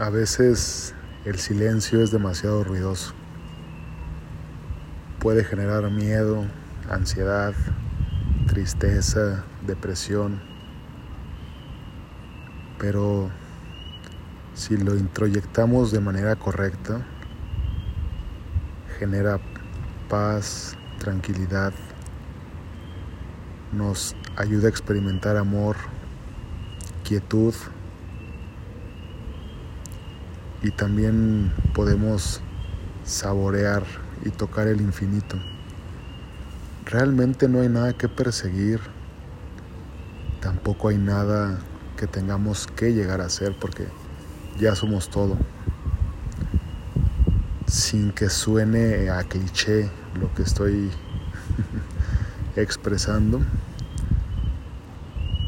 A veces el silencio es demasiado ruidoso. Puede generar miedo, ansiedad, tristeza, depresión. Pero si lo introyectamos de manera correcta, genera paz, tranquilidad, nos ayuda a experimentar amor, quietud y también podemos saborear y tocar el infinito. Realmente no hay nada que perseguir, tampoco hay nada que tengamos que llegar a ser porque ya somos todo. Sin que suene a cliché lo que estoy expresando,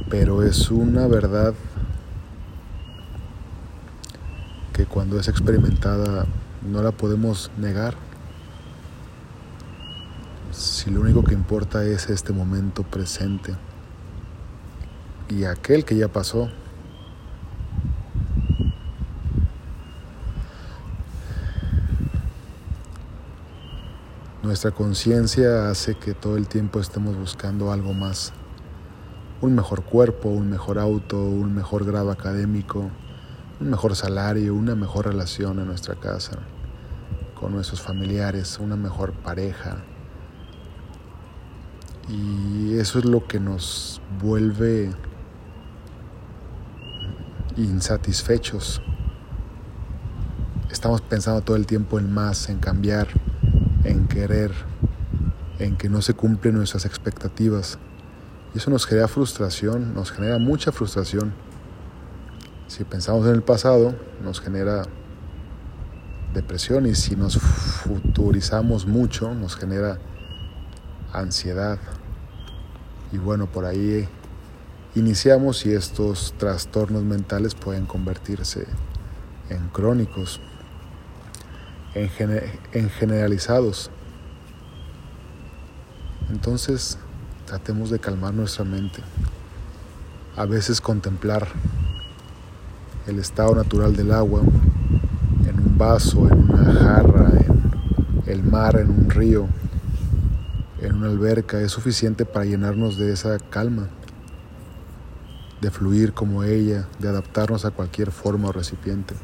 pero es una verdad cuando es experimentada no la podemos negar. Si lo único que importa es este momento presente y aquel que ya pasó. Nuestra conciencia hace que todo el tiempo estemos buscando algo más. Un mejor cuerpo, un mejor auto, un mejor grado académico, un mejor salario, una mejor relación en nuestra casa, con nuestros familiares, una mejor pareja. Y eso es lo que nos vuelve insatisfechos. Estamos pensando todo el tiempo en más, en cambiar, en querer, en que no se cumplen nuestras expectativas. Y eso nos genera frustración, nos genera mucha frustración. Si pensamos en el pasado, nos genera depresión y si nos futurizamos mucho, nos genera ansiedad. Y bueno, por ahí iniciamos y estos trastornos mentales pueden convertirse en crónicos en, generalizados. Entonces, tratemos de calmar nuestra mente. A veces contemplar el estado natural del agua en un vaso, en una jarra, en el mar, en un río, en una alberca, es suficiente para llenarnos de esa calma, de fluir como ella, de adaptarnos a cualquier forma o recipiente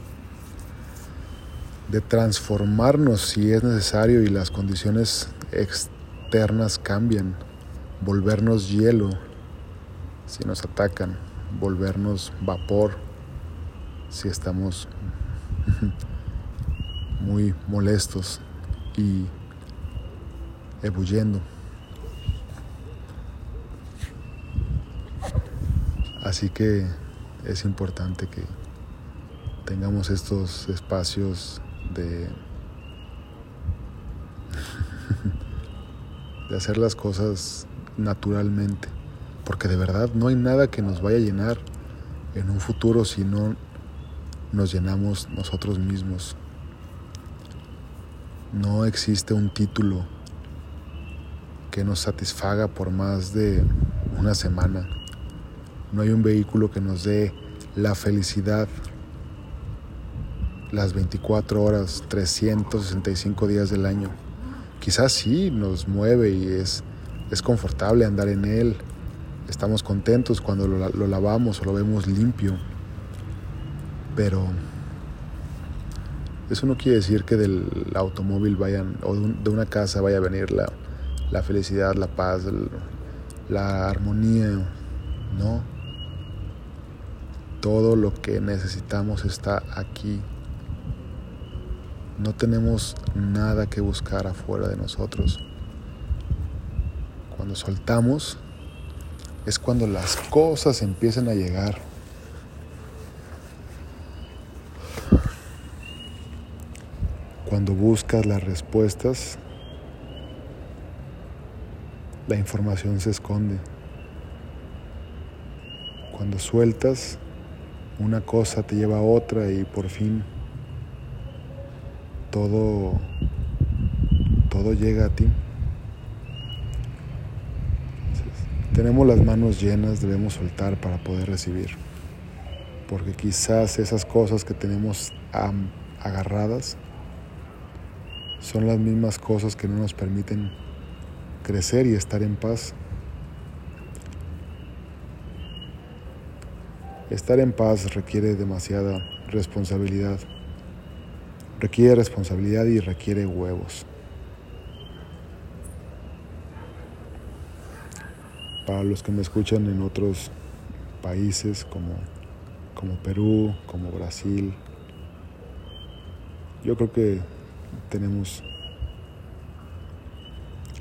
de transformarnos si es necesario y las condiciones externas cambian, volvernos hielo si nos atacan, volvernos vapor si estamos muy molestos y ebulliendo. Así que es importante que tengamos estos espacios de, de hacer las cosas naturalmente, porque de verdad no hay nada que nos vaya a llenar en un futuro si no nos llenamos nosotros mismos. No existe un título que nos satisfaga por más de una semana. No hay un vehículo que nos dé la felicidad las 24 horas, 365 días del año. Quizás sí nos mueve y es, es confortable andar en él. Estamos contentos cuando lo, lo lavamos o lo vemos limpio. Pero eso no quiere decir que del automóvil vayan, o de una casa vaya a venir la, la felicidad, la paz, la armonía. No. Todo lo que necesitamos está aquí no tenemos nada que buscar afuera de nosotros. Cuando soltamos es cuando las cosas empiezan a llegar. Cuando buscas las respuestas, la información se esconde. Cuando sueltas, una cosa te lleva a otra y por fin todo, todo llega a ti. tenemos las manos llenas, debemos soltar para poder recibir. porque quizás esas cosas que tenemos agarradas son las mismas cosas que no nos permiten crecer y estar en paz. Estar en paz requiere demasiada responsabilidad. Requiere responsabilidad y requiere huevos. Para los que me escuchan en otros países como, como Perú, como Brasil, yo creo que tenemos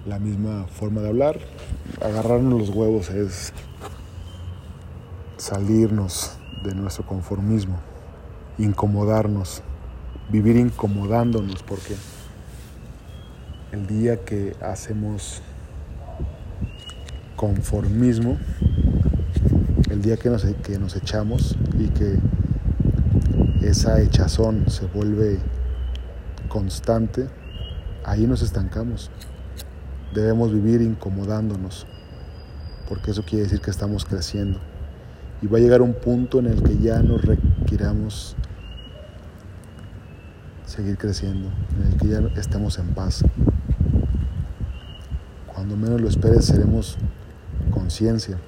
la misma forma de hablar. Agarrarnos los huevos es salirnos de nuestro conformismo, incomodarnos, vivir incomodándonos, porque el día que hacemos conformismo, el día que nos, que nos echamos y que esa hechazón se vuelve constante, ahí nos estancamos. Debemos vivir incomodándonos, porque eso quiere decir que estamos creciendo. Y va a llegar un punto en el que ya nos requiramos seguir creciendo, en el que ya estemos en paz. Cuando menos lo esperes seremos conciencia.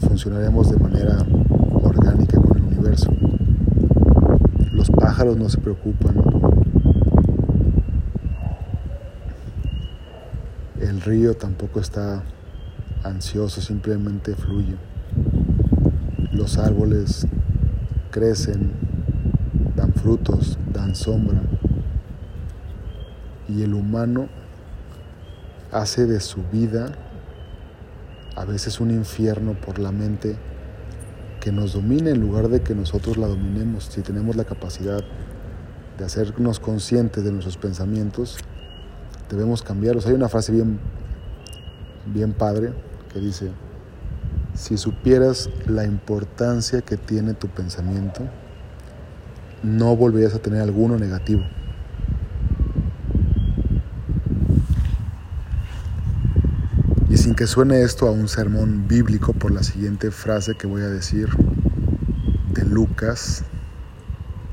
Funcionaremos de manera orgánica con el universo. Los pájaros no se preocupan. El río tampoco está ansioso, simplemente fluye. Los árboles crecen, dan frutos, dan sombra. Y el humano hace de su vida a veces un infierno por la mente que nos domine en lugar de que nosotros la dominemos. Si tenemos la capacidad de hacernos conscientes de nuestros pensamientos, debemos cambiarlos. Hay una frase bien, bien padre que dice, si supieras la importancia que tiene tu pensamiento, no volverías a tener alguno negativo. Y sin que suene esto a un sermón bíblico por la siguiente frase que voy a decir de Lucas,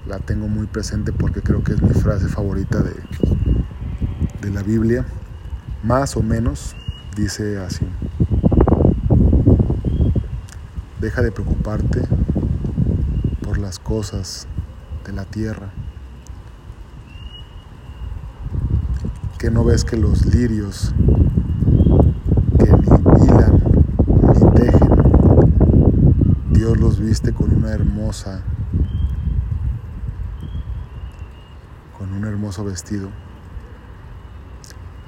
la tengo muy presente porque creo que es mi frase favorita de, de la Biblia, más o menos dice así, deja de preocuparte por las cosas de la tierra, que no ves que los lirios Los viste con una hermosa, con un hermoso vestido.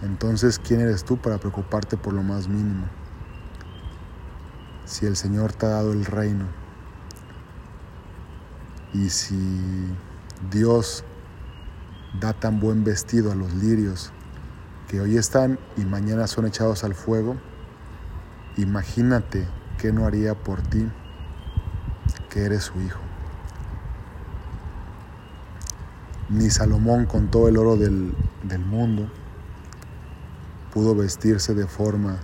Entonces, ¿quién eres tú para preocuparte por lo más mínimo? Si el Señor te ha dado el reino y si Dios da tan buen vestido a los lirios que hoy están y mañana son echados al fuego, imagínate qué no haría por ti que eres su hijo. Ni Salomón con todo el oro del, del mundo pudo vestirse de forma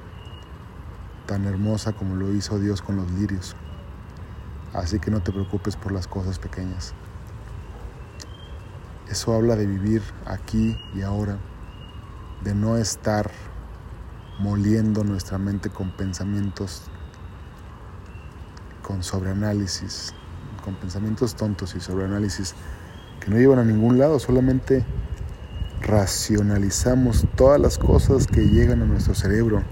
tan hermosa como lo hizo Dios con los lirios. Así que no te preocupes por las cosas pequeñas. Eso habla de vivir aquí y ahora, de no estar moliendo nuestra mente con pensamientos con sobreanálisis, con pensamientos tontos y sobreanálisis que no llevan a ningún lado, solamente racionalizamos todas las cosas que llegan a nuestro cerebro.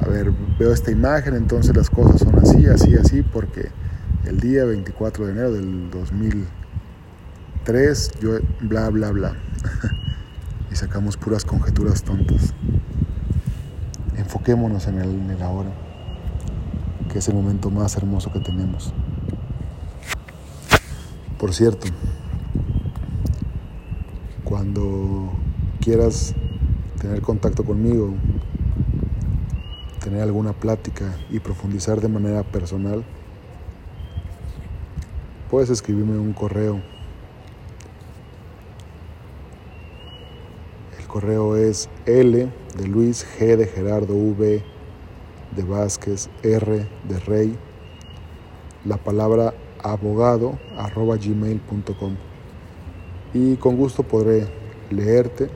A ver, veo esta imagen, entonces las cosas son así, así, así, porque el día 24 de enero del 2003 yo bla, bla, bla. y sacamos puras conjeturas tontas. Enfoquémonos en el, en el ahora es el momento más hermoso que tenemos. Por cierto, cuando quieras tener contacto conmigo, tener alguna plática y profundizar de manera personal, puedes escribirme un correo. El correo es L de Luis, G de Gerardo, V de Vázquez, R de Rey, la palabra abogado arroba gmail.com y con gusto podré leerte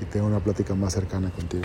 y tener una plática más cercana contigo.